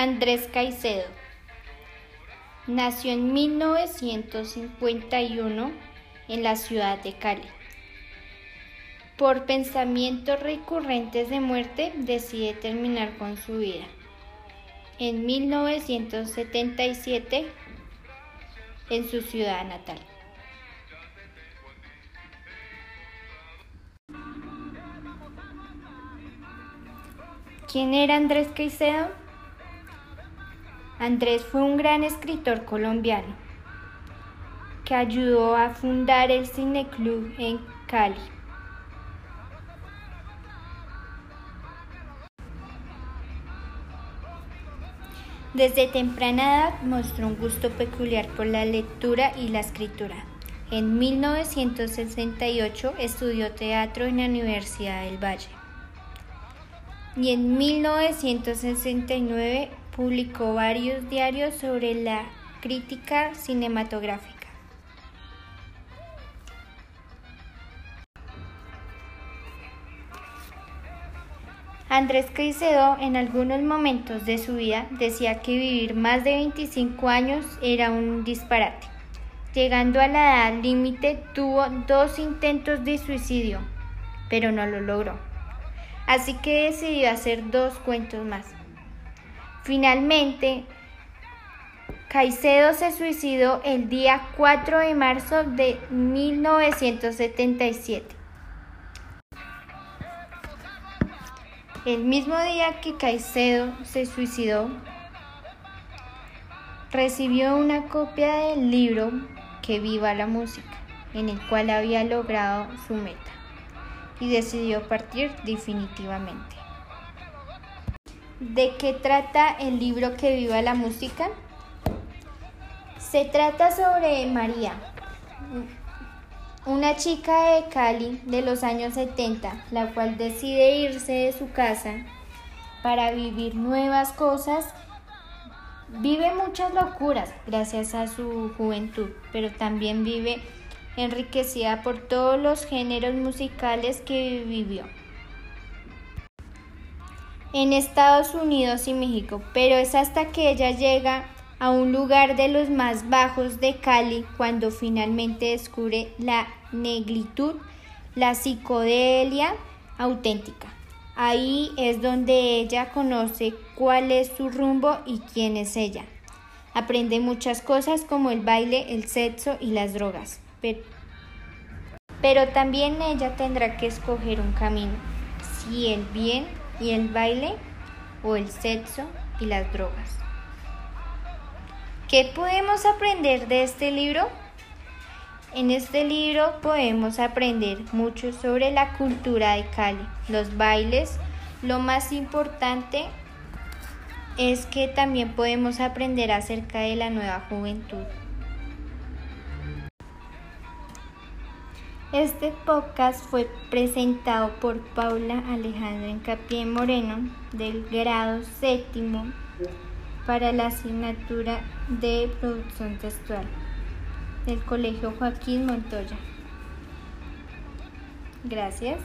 Andrés Caicedo. Nació en 1951 en la ciudad de Cali. Por pensamientos recurrentes de muerte decide terminar con su vida. En 1977 en su ciudad natal. ¿Quién era Andrés Caicedo? Andrés fue un gran escritor colombiano que ayudó a fundar el Cine Club en Cali. Desde temprana edad mostró un gusto peculiar por la lectura y la escritura. En 1968 estudió teatro en la Universidad del Valle y en 1969 publicó varios diarios sobre la crítica cinematográfica. Andrés Caicedo en algunos momentos de su vida decía que vivir más de 25 años era un disparate. Llegando a la edad límite tuvo dos intentos de suicidio, pero no lo logró así que decidió hacer dos cuentos más. Finalmente, Caicedo se suicidó el día 4 de marzo de 1977. El mismo día que Caicedo se suicidó, recibió una copia del libro Que viva la música, en el cual había logrado su meta y decidió partir definitivamente. ¿De qué trata el libro Que viva la música? Se trata sobre María, una chica de Cali de los años 70, la cual decide irse de su casa para vivir nuevas cosas. Vive muchas locuras gracias a su juventud, pero también vive enriquecida por todos los géneros musicales que vivió en Estados Unidos y México, pero es hasta que ella llega a un lugar de los más bajos de Cali cuando finalmente descubre la negritud, la psicodelia auténtica. Ahí es donde ella conoce cuál es su rumbo y quién es ella. Aprende muchas cosas como el baile, el sexo y las drogas pero, también ella tendrá que escoger un camino, si el bien y el baile o el sexo y las drogas. ¿Qué podemos aprender de este libro? En este libro podemos aprender mucho sobre la cultura de Cali, los bailes. Lo más importante es que también podemos aprender acerca de la nueva juventud. Este podcast fue presentado por Paula Alejandra Encapié Moreno del grado séptimo para la asignatura de producción textual del Colegio Joaquín Montoya. Gracias.